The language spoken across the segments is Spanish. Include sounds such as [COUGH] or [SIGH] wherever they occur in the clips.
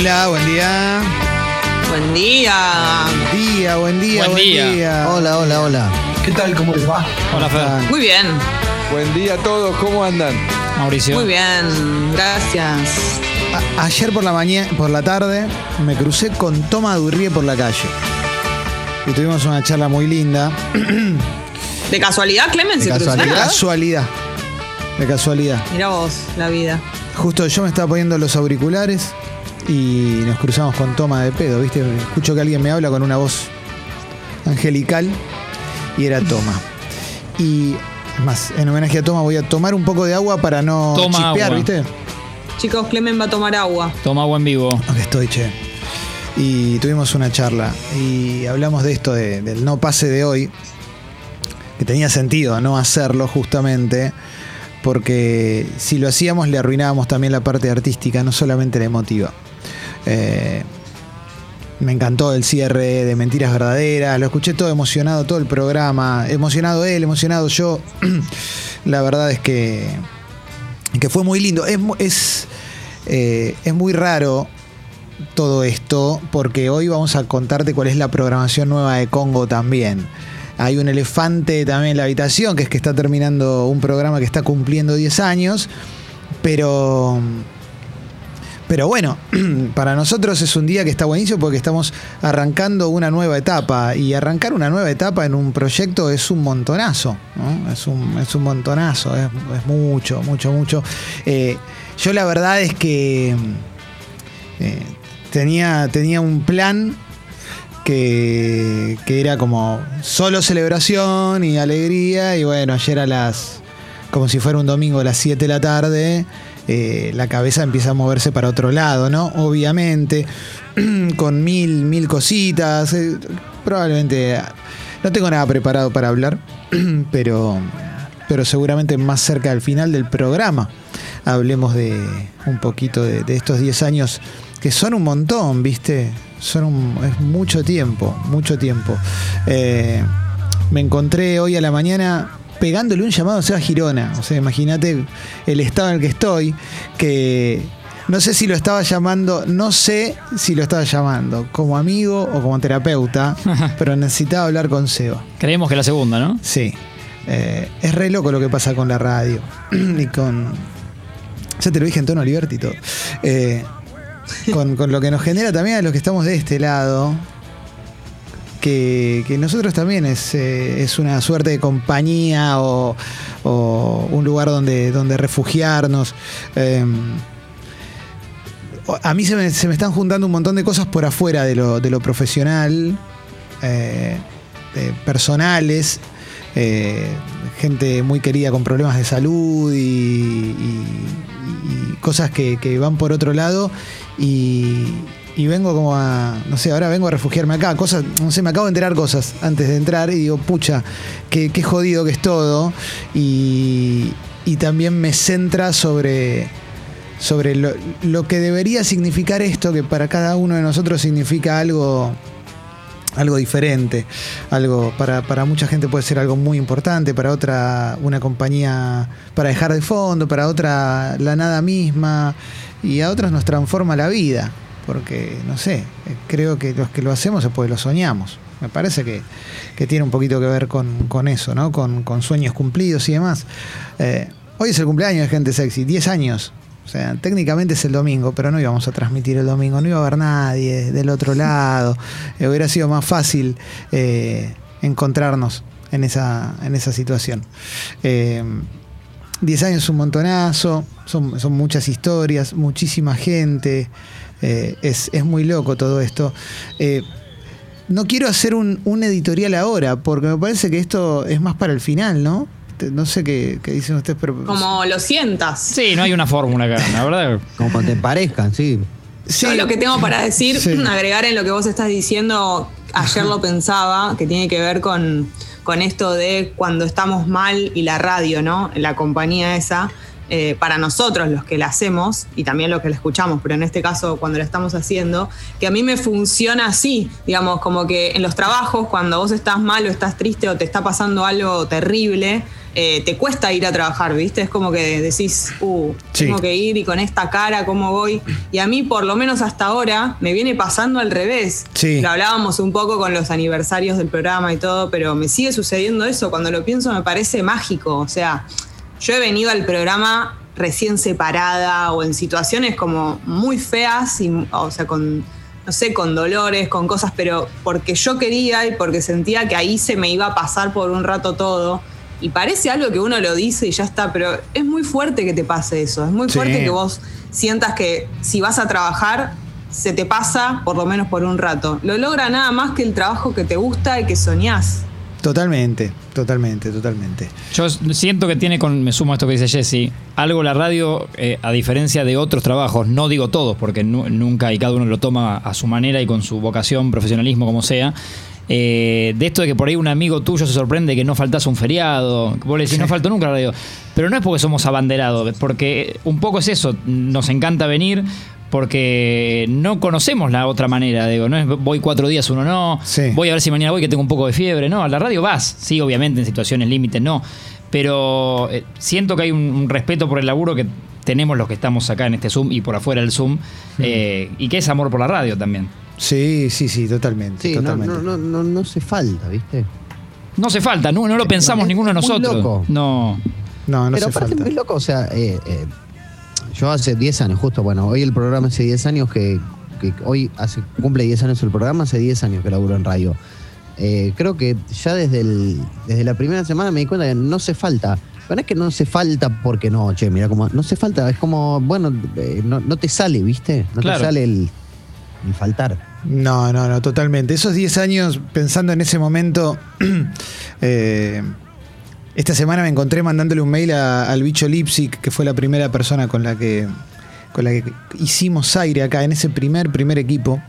Hola, buen día. Buen día. Buen día, buen día, Buen buen día. día. Hola, hola, hola. ¿Qué tal? ¿Cómo les va? Hola, Fer. Muy bien, Buen día a todos, ¿cómo andan? Mauricio. muy bien. Gracias. A- ayer por la mañana, por la tarde, me crucé con Toma Durrie por la calle. Y tuvimos una charla muy linda. ¿De casualidad, Clemen, De se De casualidad. casualidad. De casualidad. Mira vos, la vida. Justo yo me estaba poniendo los auriculares y nos cruzamos con Toma de pedo, ¿viste? Escucho que alguien me habla con una voz angelical y era Toma. Y es más, en homenaje a Toma voy a tomar un poco de agua para no Toma chispear, agua. ¿viste? Chicos, Clemen va a tomar agua. Toma agua en vivo. Aquí estoy, che. Y tuvimos una charla y hablamos de esto, de- del no pase de hoy, que tenía sentido no hacerlo justamente, porque si lo hacíamos le arruinábamos también la parte artística, no solamente la emotiva. Eh, me encantó el cierre de Mentiras Verdaderas, lo escuché todo emocionado, todo el programa, emocionado él, emocionado yo. [CLEARS THROAT] la verdad es que, que fue muy lindo. Es, es, eh, es muy raro todo esto porque hoy vamos a contarte cuál es la programación nueva de Congo también. Hay un elefante también en la habitación, que es que está terminando un programa que está cumpliendo 10 años, pero... Pero bueno, [CLEARS THROAT] para nosotros es un día que está buenísimo porque estamos arrancando una nueva etapa y arrancar una nueva etapa en un proyecto es un montonazo, ¿no? es, un, es un montonazo, es, mucho, mucho, mucho. Eh, yo la verdad es que eh, tenía, tenía un plan que, que era como solo celebración y alegría y bueno, ayer a las, como si fuera un domingo a las 7 de la tarde, eh, la cabeza empieza a moverse para otro lado, ¿no? Obviamente, [CLEARS THROAT] con mil, mil cositas, eh, probablemente no tengo nada preparado para hablar, [CLEARS THROAT] pero, pero seguramente más cerca del final del programa hablemos de un poquito de, estos 10 años que son un montón, ¿viste? Son un- es mucho tiempo, mucho tiempo. Eh, me encontré hoy a la mañana pegándole un llamado a Seba Girona. O sea, imagínate el estado en el que estoy, que no sé si lo estaba llamando, no sé si lo estaba llamando como amigo o como terapeuta, [LAUGHS] pero necesitaba hablar con Seba. Creemos que la segunda, ¿no? Sí. Eh, es re loco lo que pasa con la radio. [CLEARS THROAT] y con. Ya te lo dije en tono todo. Eh, con, con lo que nos genera también a los que estamos de este lado. Que, nosotros también es, eh, es una suerte de compañía o, un lugar donde, donde refugiarnos. Eh, a mí se me, están juntando un montón de cosas por afuera de lo, de lo profesional, eh, personales, eh, gente muy querida con problemas de salud y, y- y cosas que, que van por otro lado y, y vengo como a, no sé, ahora vengo a refugiarme acá, cosas, no sé, me acabo de enterar cosas antes de entrar y digo, pucha, qué, qué jodido que es todo y, y también me centra sobre sobre lo, lo que debería significar esto, que para cada uno de nosotros significa algo, algo diferente. Algo, para, para mucha gente puede ser algo muy importante, para otra una compañía para dejar de fondo, para otra la nada misma, y a otras nos transforma la vida. Porque, no sé, creo que los que lo hacemos es porque lo soñamos. Me parece que, que tiene un poquito que ver con, con eso, ¿no? Con, con sueños cumplidos y demás. Eh, hoy es el cumpleaños de Gente Sexy, 10 años. O sea, técnicamente es el domingo, pero no íbamos a transmitir el domingo, no iba a haber nadie del otro lado. Eh, hubiera sido más fácil eh, encontrarnos en esa, en esa situación. Eh, 10 años es un montonazo, son, son muchas historias, muchísima gente. eh, es, es muy loco todo esto. Eh, no quiero hacer un, un editorial ahora, porque me parece que esto es más para el final, ¿no? No sé qué, qué dicen ustedes, pero. Como lo sientas. Sí, no hay una fórmula acá, la verdad. [LAUGHS] Como te parezcan, sí. Sí. Yo lo que tengo para decir, Sí. agregar en lo que vos estás diciendo, ayer lo pensaba, que tiene que ver con, con esto de cuando estamos mal y la radio, ¿no? La compañía esa. Eh, para nosotros los que la hacemos y también los que la escuchamos, pero en este caso cuando la estamos haciendo, que a mí me funciona así, digamos, como que en los trabajos, cuando vos estás mal o estás triste o te está pasando algo terrible, eh, te cuesta ir a trabajar, ¿viste? Es como que decís, uh, Sí. tengo que ir y con esta cara, ¿cómo voy? Y a mí, por lo menos hasta ahora, me viene pasando al revés. Sí. Lo hablábamos un poco con los aniversarios del programa y todo, pero me sigue sucediendo eso. Cuando lo pienso me parece mágico. O sea, yo he venido al programa recién separada o en situaciones como muy feas, y, o sea, con, no sé, con dolores, con cosas, pero porque yo quería y porque sentía que ahí se me iba a pasar por un rato todo. Y parece algo que uno lo dice y ya está, pero es muy fuerte que te pase eso. Es muy Sí. fuerte que vos sientas que si vas a trabajar, se te pasa por lo menos por un rato. Lo logra nada más que el trabajo que te gusta y que soñás. Totalmente, totalmente, totalmente. Yo siento que tiene con, me sumo a esto que dice Jesse, algo la radio, eh, a diferencia de otros trabajos, no digo todos, porque nu- nunca y cada uno lo toma a su manera y con su vocación, profesionalismo, como sea. eh, de esto de que por ahí un amigo tuyo se sorprende que no faltas un feriado, vos le decís, no falto nunca la radio. Pero no es porque somos abanderados, porque un poco es eso, nos encanta venir porque no conocemos la otra manera, digo, no es voy cuatro días, uno no, Sí. voy a ver si mañana voy que tengo un poco de fiebre, no, a la radio vas, sí, obviamente en situaciones límites, no, pero eh, siento que hay un, un respeto por el laburo que tenemos los que estamos acá en este Zoom y por afuera del Zoom, eh, y que es amor por la radio también. Sí, sí, sí, totalmente. Sí, no, totalmente. no, no, no, no hace falta, ¿viste? No hace falta, no, no lo pensamos es ninguno de muy nosotros. loco. No. No, no Pero hace aparte falta. muy loco, o sea, eh, eh, yo hace 10 años, justo, bueno, hoy el programa hace 10 años que, que hoy hace, cumple 10 años el programa, hace 10 años que laburo en radio. Eh, creo que ya desde, el, desde la primera semana me di cuenta que no hace falta. Pero no es que no hace falta porque no, che, mira, como no hace falta, es como, bueno, eh, no, no te sale, ¿viste? No Claro. te sale el, el faltar. No, no, no, totalmente. Esos 10 años, pensando en ese momento, [CLEARS THROAT] eh, esta semana me encontré mandándole un mail a- al bicho Lipsic, que fue la primera persona con la que con la que hicimos aire acá en ese primer primer equipo.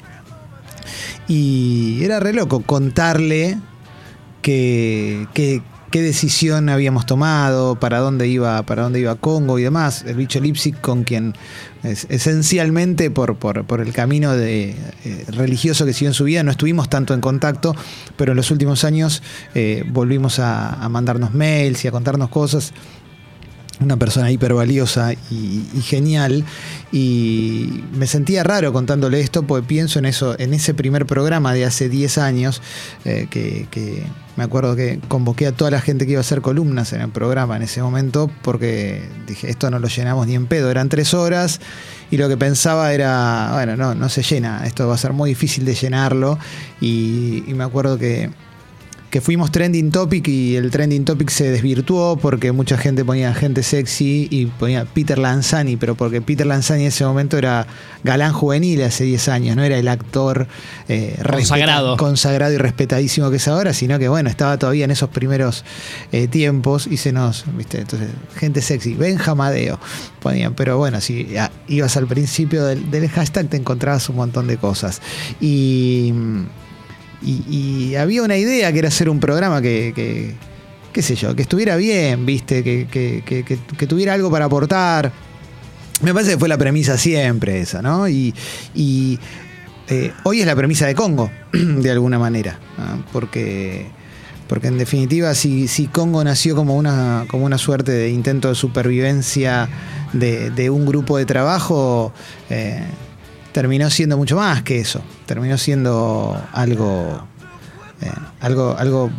Y era re loco contarle que, que- qué decisión habíamos tomado, para dónde iba, para dónde iba Congo y demás. El bicho Lipsic con quien es- esencialmente por, por, por el camino de, eh, religioso que siguió en su vida no estuvimos tanto en contacto, pero en los últimos años eh, volvimos a mandarnos mails y a contarnos cosas una persona hiper valiosa y, y genial. Y me sentía raro contándole esto, porque pienso en eso, en ese primer programa de hace 10 años, eh, que, me acuerdo que convoqué a toda la gente que iba a hacer columnas en el programa en ese momento, porque dije, esto no lo llenamos ni en pedo, eran tres horas. Y lo que pensaba era, bueno, no, no se llena, esto va a ser muy difícil de llenarlo. Y me acuerdo que, que fuimos trending topic y el trending topic se desvirtuó porque mucha gente ponía gente sexy y ponía Peter Lanzani, pero porque Peter Lanzani en ese momento era galán juvenil hace 10 años, no era el actor eh, Consagrado. y respetadísimo que es ahora, sino que bueno, estaba todavía en esos primeros eh, tiempos y se nos, viste, entonces, gente sexy, Benjamadeo ponían, pero bueno, si ah, ibas al principio del, del hashtag te encontrabas un montón de cosas. Y y, había una idea que era hacer un programa que, que, qué sé yo, que estuviera bien, viste, que, que- tuviera algo para aportar. Me parece que fue la premisa siempre esa, ¿no? Y, eh, hoy es la premisa de Congo, [CLEARS THROAT] de alguna manera, porque, porque en definitiva si, si Congo nació como una, como una suerte de intento de supervivencia de, de un grupo de trabajo, eh, terminó siendo mucho más que eso, terminó siendo algo, eh, algo, algo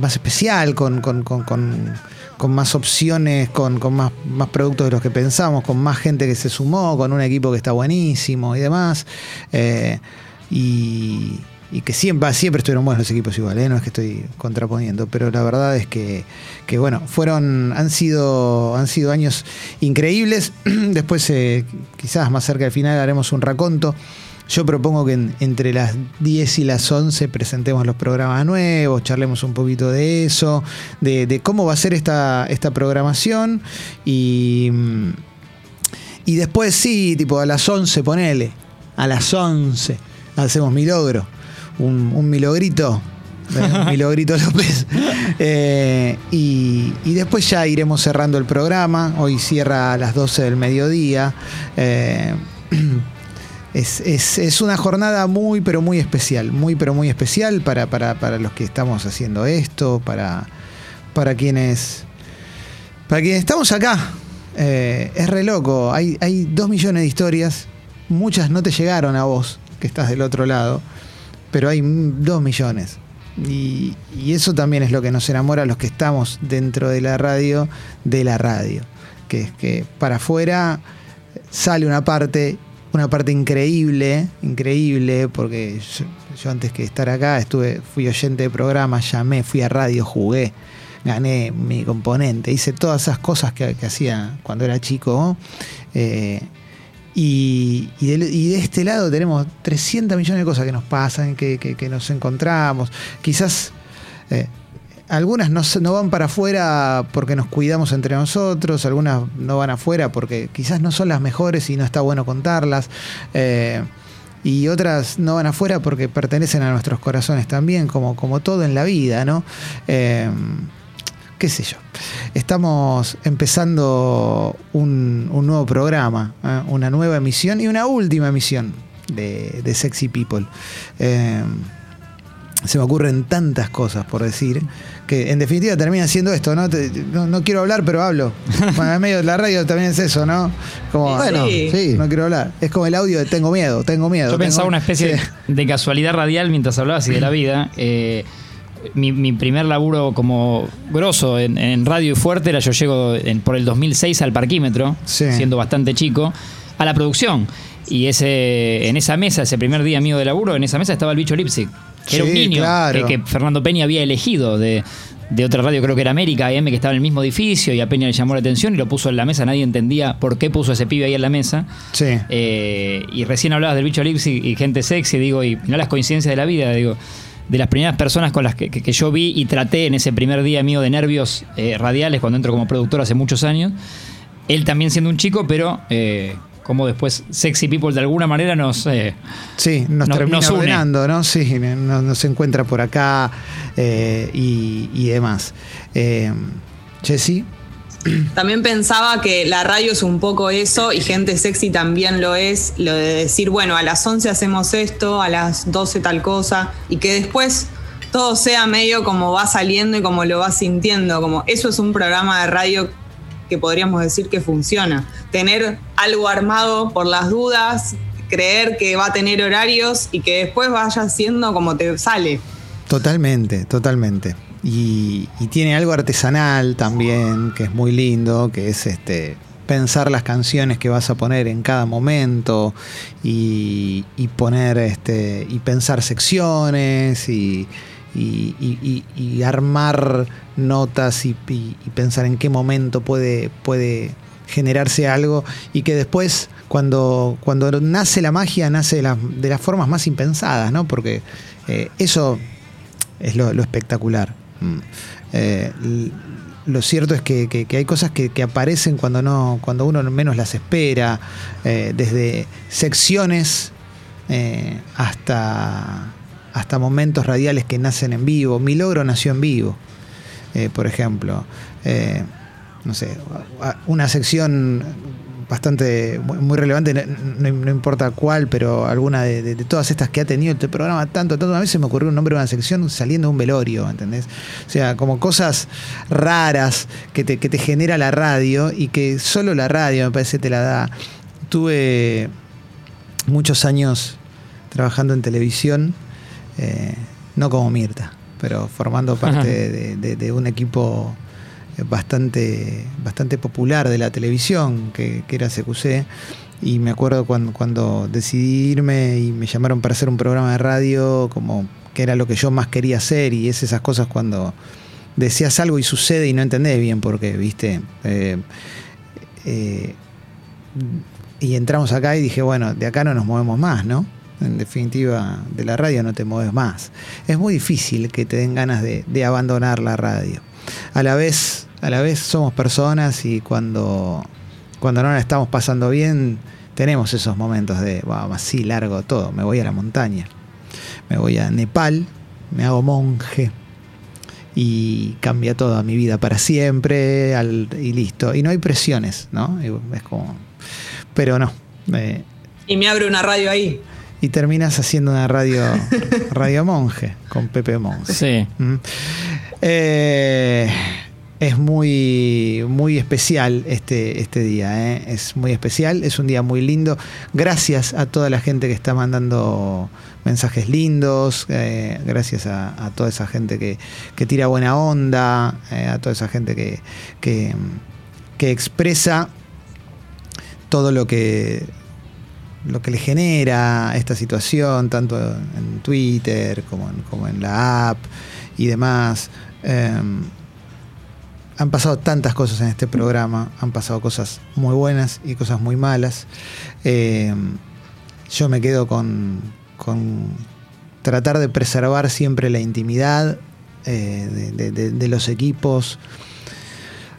más especial, con, con- con- con- más opciones, con, con más, más productos de los que pensamos, con más gente que se sumó, con un equipo que está buenísimo y demás. Eh, y, y que siempre, siempre estuvieron buenos los equipos igual, ¿eh? no es que estoy contraponiendo, pero la verdad es que, bueno, fueron, han sido, han sido años increíbles. [CLEARS THROAT] Después, eh, quizás más cerca del final, haremos un raconto. Yo propongo que en- entre las 10 y las 11 presentemos los programas nuevos, charlemos un poquito de eso, de, cómo va a ser esta, esta programación y, y después sí, tipo a las 11 ponele, a las 11 hacemos mi logro, un, un milogrito eh, [LAUGHS] Milogrito López. Eh, y, y después ya iremos cerrando el programa. Hoy cierra a las 12 del mediodía. Eh, [CLEARS THROAT] es, es- es una jornada muy, pero muy especial. Muy, pero muy especial para, para- para los que estamos haciendo esto, para, para quienes. Para quienes estamos acá. Eh, es re loco. Hay, hay dos millones de historias. Muchas no te llegaron a vos, que estás del otro lado. Pero hay dos millones. Y, eso también es lo que nos enamora a los que estamos dentro de la radio, de la radio. Que es que para afuera sale una parte, una parte increíble, increíble, porque yo, antes que estar acá estuve, fui oyente de programas, llamé, fui a radio, jugué, gané mi componente, hice todas esas cosas que, hacía cuando era chico. Eh, y, y de, este lado tenemos 300 millones de cosas que nos pasan, que, que- que nos encontramos. Quizás eh, algunas no, no van para afuera porque nos cuidamos entre nosotros, algunas no van afuera porque quizás no son las mejores y no está bueno contarlas. eh, y otras no van afuera porque pertenecen a nuestros corazones también, como, como todo en la vida, ¿no? Eh, qué sé yo. Estamos empezando un, un nuevo programa, ¿eh? una nueva emisión y una última emisión de, de Sexy People. Eh, se me ocurren tantas cosas por decir que en definitiva termina siendo esto, ¿no? Te- no, no quiero hablar, pero hablo. Bueno, en medio de la radio también es eso, ¿no? Como, Bueno, Sí. sí. no quiero hablar. Es como el audio de tengo miedo, tengo miedo. Yo tengo- pensaba una especie Sí. de casualidad radial mientras hablabas y de la vida. Eh, mi, mi primer laburo como grosso en, en radio y fuerte era yo llego en- por el 2006 al parquímetro, Sí. siendo bastante chico, a la producción. Y ese, en esa mesa, ese primer día mío de laburo, en esa mesa estaba el bicho Lipsic, que era un niño claro. que, que Fernando Peña había elegido de, de otra radio, creo que era América AM, que estaba en el mismo edificio y a Peña le llamó la atención y lo puso en la mesa. Nadie entendía por qué puso ese pibe ahí en la mesa. Sí. Eh, y recién hablabas del bicho Lipsy y gente sexy, digo, y no las coincidencias de la vida, digo, de las primeras personas con las que, que- que yo vi y traté en ese primer día mío de nervios eh, radiales cuando entro como productor hace muchos años. Él también siendo un chico, pero eh, como después Sexy People de alguna manera nos... eh, Sí, nos No- termina nos une. ordenando, ¿no? Sí, nos, nos encuentra por acá eh, y, y demás. Jessy, También pensaba que la radio es un poco eso y gente sexy también lo es, lo de decir, bueno, a las 11 hacemos esto, a las 12 tal cosa, y que después todo sea medio como va saliendo y como lo vas sintiendo, como eso es un programa de radio que podríamos decir que funciona. Tener algo armado por las dudas, creer que va a tener horarios y que después vaya siendo como te sale. totalmente, totalmente. Y, y tiene algo artesanal también, que es muy lindo, que es este pensar las canciones que vas a poner en cada momento y, y poner este y pensar secciones y, y- armar notas y, pensar en qué momento puede, puede generarse algo y que después cuando, cuando nace la magia nace de, las- de las formas más impensadas, ¿no? Porque eh, eso es lo espectacular. Mm. Eh, lo cierto es que, hay cosas que, aparecen cuando no cuando uno menos las espera, eh, desde secciones eh, hasta, hasta momentos radiales que nacen en vivo. Mi logro nació en vivo, por ejemplo. No sé, una sección bastante muy relevante, no, importa cuál, pero alguna de, de- de todas estas que ha tenido este programa tanto, tanto, a veces me ocurrió un nombre de una sección saliendo de un velorio, ¿entendés? O sea, como cosas raras que te, que te genera la radio y que solo la radio me parece te la da. Tuve muchos años trabajando en televisión, eh, no como Mirta, pero formando [LAUGHS] parte de, un equipo bastante, bastante popular de la televisión, que, que era CQC. Y me acuerdo cuando, cuando decidí irme y me llamaron para hacer un programa de radio, como que era lo que yo más quería hacer, y es esas cosas cuando deseas algo y sucede y no entendés bien por qué, ¿viste? Eh, eh, y entramos acá y dije, bueno, de acá no nos movemos más, ¿no? En definitiva, de la radio no te mueves más. Es muy difícil que te den ganas de, de abandonar la radio. A la vez, a la vez somos personas y cuando, cuando no la estamos pasando bien, tenemos esos momentos de, vamos, así largo todo, me voy a la montaña, me voy a Nepal, me hago monje y cambia toda mi vida para siempre al- y listo. Y no hay presiones, ¿no? Y Es como... Pero no. eh, Y me abre una radio ahí. y terminas haciendo una radio, [LAUGHS] radio monje con Pepe Monge. Sí. Mm. Eh, es muy, muy especial este, este día, ¿eh? es muy especial, es un día muy lindo. Gracias a toda la gente que está mandando mensajes lindos, eh, gracias a, toda esa gente que, que tira buena onda, eh, a toda esa gente que, que, que expresa todo lo que lo que le genera esta situación, tanto en Twitter como en, como en la app y demás. Eh, han pasado tantas cosas en este programa, han pasado cosas muy buenas y cosas muy malas. Eh, yo me quedo con, con tratar de preservar siempre la intimidad eh, de, los equipos,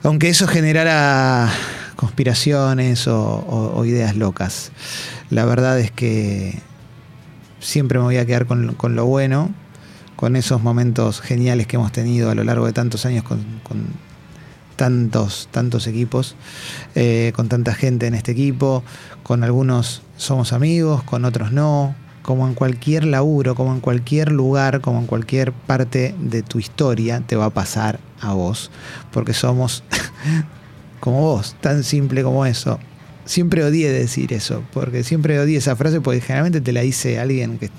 aunque eso generara conspiraciones o, ideas locas. La verdad es que siempre me voy a quedar con lo bueno, con esos momentos geniales que hemos tenido a lo largo de tantos años con, tantos, tantos equipos, eh, con tanta gente en este equipo, con algunos somos amigos, con otros no, como en cualquier laburo, como en cualquier lugar, como en cualquier parte de tu historia, te va a pasar a vos, porque somos [LAUGHS] como vos, tan simple como eso. Siempre odié decir eso, porque siempre odié esa frase, porque generalmente te la dice alguien que.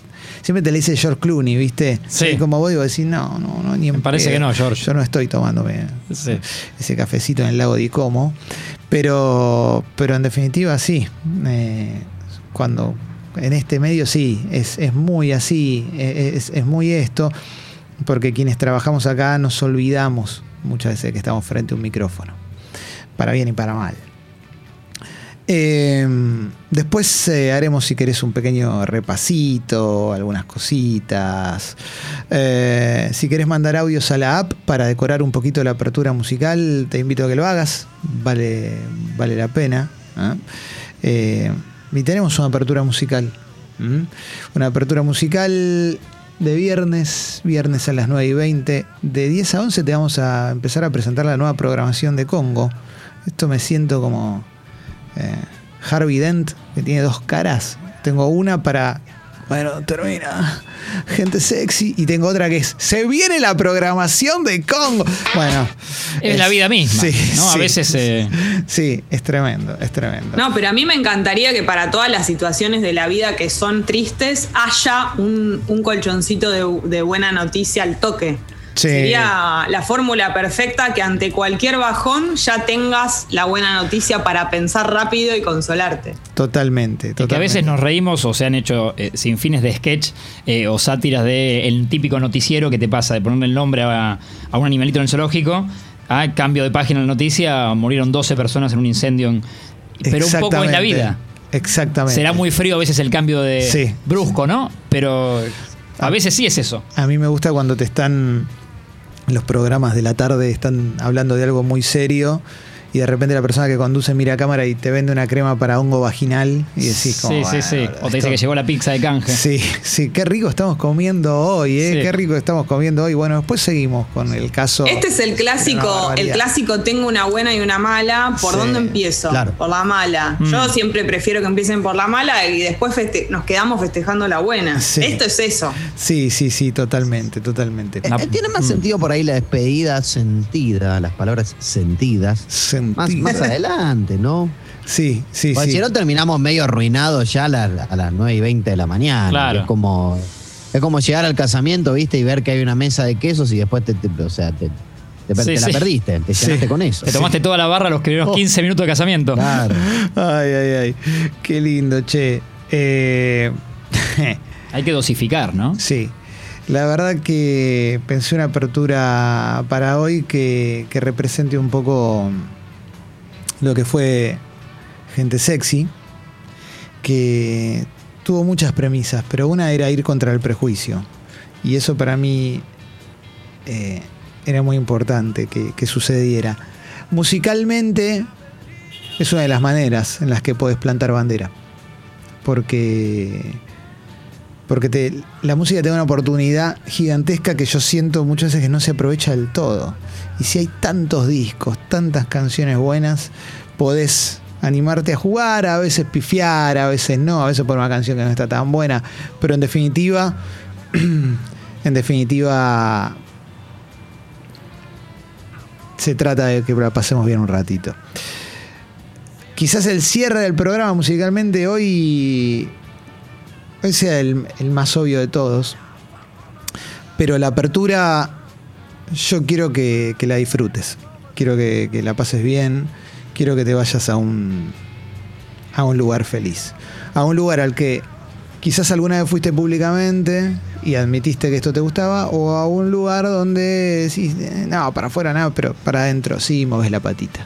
Siempre te la dice George Clooney, ¿viste? Sí. Y como vos digo, decís, no, no, no, ni en Me parece pedo. que no, George. Yo no estoy tomándome Sí. ese cafecito en el lago de Como. Pero, pero en definitiva, sí. Eh, cuando en este medio sí, es, es muy así, eh, es, es muy esto, porque quienes trabajamos acá nos olvidamos muchas veces que estamos frente a un micrófono, para bien y para mal. Eh, después eh, haremos, si querés, un pequeño repasito, algunas cositas. Eh, si querés mandar audios a la app para decorar un poquito la apertura musical, te invito a que lo hagas. Vale, vale la pena. ¿eh? Eh, y tenemos una apertura musical. Una apertura musical de viernes, viernes a las 9 y 20. De 10 a 11 te vamos a empezar a presentar la nueva programación de Congo. Esto me siento como eh, Harvey Dent, que tiene dos caras. Tengo una para. Bueno, termina. Gente sexy. Y tengo otra que es. Se viene la programación de Congo. Bueno. Es la vida misma, ¿no? A sí, veces, eh, Sí, es tremendo, es tremendo. No, pero a mí me encantaría que para todas las situaciones de la vida que son tristes haya un, un colchoncito de, de buena noticia al toque. Sí. Sería la fórmula perfecta que ante cualquier bajón ya tengas la buena noticia para pensar rápido y consolarte. Totalmente, Es que a totalmente. veces nos reímos o se han hecho eh, sin fines de sketch eh, o sátiras de el típico noticiero que te pasa de ponerle el nombre a, a un animalito en el zoológico. A cambio de página en la noticia, murieron 12 personas en un incendio. en- pero un poco es la vida. Exactamente. Será muy frío a veces el cambio de Sí. brusco, ¿no? Pero a veces sí es eso. A mí me gusta cuando te están. Los programas de la tarde están hablando de algo muy serio y de repente la persona que conduce mira a cámara y te vende una crema para hongo vaginal y decís como. sí, sí, "Bueno, sí. O te dice que llegó la pizza de canje. Sí, sí, qué rico estamos comiendo hoy, ¿eh? Sí. Qué rico estamos comiendo hoy. Bueno, después seguimos con el caso. Este es el clásico, el clásico tengo una buena y una mala. ¿Por Sí, dónde empiezo? claro. Por la mala. Mm. Yo siempre prefiero que empiecen por la mala y después feste- nos quedamos festejando la buena. Sí. Esto es eso. Sí, sí, sí, totalmente, totalmente. Eh, eh, tiene más sentido por ahí la despedida sentida, las palabras sentidas. Más, Sentí- más adelante, ¿no? Sí, sí, Porque sí. si no terminamos medio arruinados ya a, la- a las 9 y 20 de la mañana. Claro. Es como, es como llegar al casamiento, ¿viste? Y ver que hay una mesa de quesos y después te, te- o sea, te, te- Sí, te la perdiste, te Sí. llenaste con eso. Te tomaste toda la barra los primeros Oh. 15 minutos de casamiento. Claro. [LAUGHS] Ay, ay, ay. Qué lindo, che. Eh, [LAUGHS] Hay que dosificar, ¿no? sí. La verdad que pensé una apertura para hoy que, que represente un poco lo que fue Gente Sexy, que tuvo muchas premisas, pero una era ir contra el prejuicio. Y eso para mí eh, era muy importante que, que sucediera. Musicalmente es una de las maneras en las que puedes plantar bandera. Porque Porque la música te da una oportunidad gigantesca que yo siento muchas veces que no se aprovecha del todo. Y si hay tantos discos, tantas canciones buenas, podés animarte a jugar, a veces pifiar, a veces no, a veces por una canción que no está tan buena. Pero en definitiva, [CLEARS THROAT] en definitiva, se trata de que la pasemos bien un ratito. Quizás el cierre del programa musicalmente hoy, sea el, el más obvio de todos. Pero la apertura yo quiero que, la disfrutes. Quiero que, la pases bien. Quiero que te vayas a un, a un lugar feliz. A un lugar al que quizás alguna vez fuiste públicamente y admitiste que esto te gustaba, o a un lugar donde decís, "Eh, no, para afuera nada, pero para adentro sí moves la patita.